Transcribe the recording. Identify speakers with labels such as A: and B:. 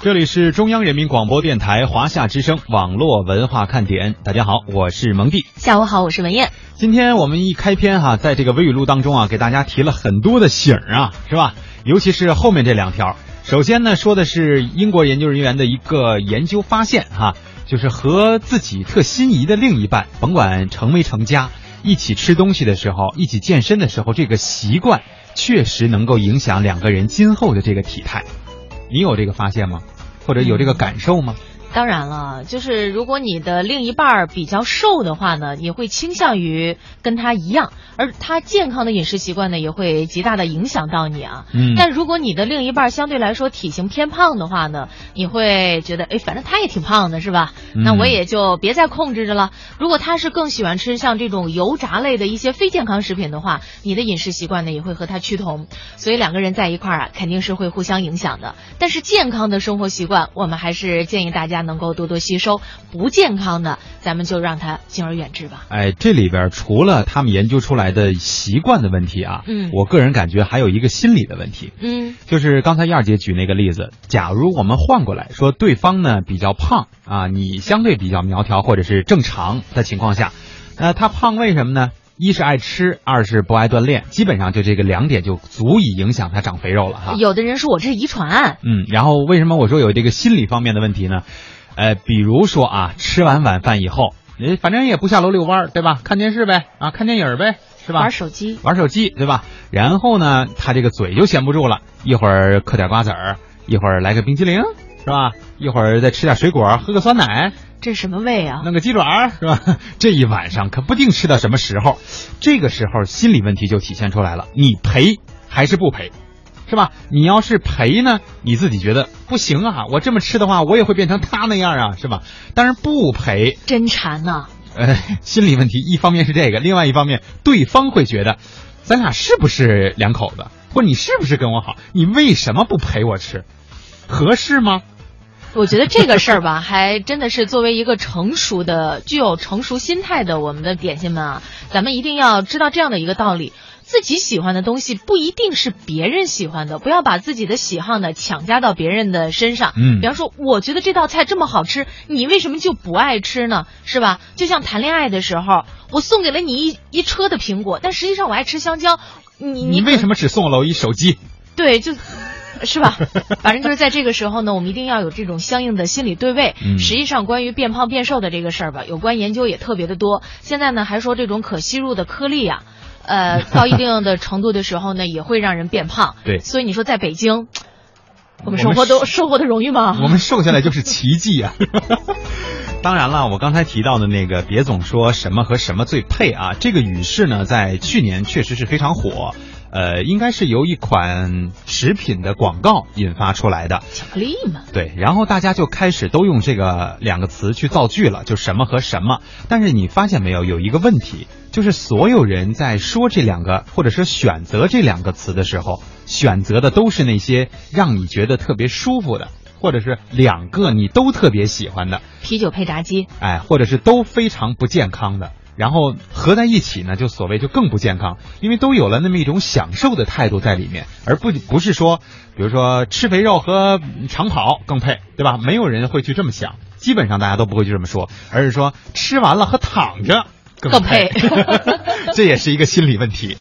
A: 这里是中央人民广播电台华夏之声网络文化看点，大家好，我是蒙蒂。
B: 下午好，我是文艳。
A: 今天我们一开篇哈，在这个微语录当中啊，给大家提了很多的醒儿啊，是吧？尤其是后面这两条。首先呢，说的是英国研究人员的一个研究发现哈，就是和自己特心仪的另一半，甭管成没成家，一起吃东西的时候，一起健身的时候，这个习惯确实能够影响两个人今后的这个体态。你有这个发现吗？或者有这个感受吗？
B: 当然了，就是如果你的另一半比较瘦的话呢，你会倾向于跟他一样，而他健康的饮食习惯呢，也会极大的影响到你啊。
A: 嗯。
B: 但如果你的另一半相对来说体型偏胖的话呢，你会觉得，哎，反正他也挺胖的，是吧？那我也就别再控制着了。如果他是更喜欢吃像这种油炸类的一些非健康食品的话，你的饮食习惯呢也会和他趋同。所以两个人在一块儿啊，肯定是会互相影响的。但是健康的生活习惯，我们还是建议大家。能够多多吸收不健康的，咱们就让它敬而远之吧。
A: 哎，这里边除了他们研究出来的习惯的问题啊，
B: 嗯，
A: 我个人感觉还有一个心理的问题，
B: 嗯，
A: 就是刚才燕儿姐举那个例子，假如我们换过来说，对方呢比较胖啊，你相对比较苗条或者是正常的情况下，那他胖为什么呢？一是爱吃，二是不爱锻炼，基本上就这个两点就足以影响他长肥肉了哈。
B: 有的人说我这是遗传，
A: 嗯，然后为什么我说有这个心理方面的问题呢？呃，比如说啊，吃完晚饭以后，你反正也不下楼遛弯儿，对吧？看电视呗，啊，看电影呗，是吧？
B: 玩手机，
A: 玩手机，对吧？然后呢，他这个嘴就闲不住了，一会儿嗑点瓜子儿，一会儿来个冰激凌，是吧？一会儿再吃点水果，喝个酸奶，
B: 这什么胃啊？
A: 弄个鸡爪，是吧？这一晚上可不定吃到什么时候，这个时候心理问题就体现出来了，你赔还是不赔？是吧？你要是赔呢，你自己觉得不行啊，我这么吃的话，我也会变成他那样啊，是吧？但是不赔，
B: 真馋呐。
A: 呃，心理问题，一方面是这个，另外一方面，对方会觉得，咱俩是不是两口子？或者你是不是跟我好？你为什么不陪我吃？合适吗？
B: 我觉得这个事儿吧，还真的是作为一个成熟的、具有成熟心态的我们的点心们啊，咱们一定要知道这样的一个道理。自己喜欢的东西不一定是别人喜欢的，不要把自己的喜好呢强加到别人的身上。
A: 嗯，
B: 比方说，我觉得这道菜这么好吃，你为什么就不爱吃呢？是吧？就像谈恋爱的时候，我送给了你一一车的苹果，但实际上我爱吃香蕉，你
A: 你为什么只送了我一手机？
B: 对，就。是吧？反正就是在这个时候呢，我们一定要有这种相应的心理对位。
A: 嗯，
B: 实际上关于变胖变瘦的这个事儿吧，有关研究也特别的多。现在呢，还说这种可吸入的颗粒啊。呃，到一定的程度的时候呢，也会让人变胖。
A: 对，
B: 所以你说在北京，我们生活都生活的容易吗？
A: 我们瘦下来就是奇迹啊！当然了，我刚才提到的那个，别总说什么和什么最配啊。这个语式呢，在去年确实是非常火。呃，应该是由一款食品的广告引发出来的。
B: 巧克力嘛。
A: 对，然后大家就开始都用这个两个词去造句了，就什么和什么。但是你发现没有，有一个问题，就是所有人在说这两个，或者是选择这两个词的时候，选择的都是那些让你觉得特别舒服的，或者是两个你都特别喜欢的。
B: 啤酒配炸鸡。
A: 哎，或者是都非常不健康的。然后合在一起呢，就所谓就更不健康，因为都有了那么一种享受的态度在里面，而不不是说，比如说吃肥肉和长跑更配，对吧？没有人会去这么想，基本上大家都不会去这么说，而是说吃完了和躺着更配，这也是一个心理问题。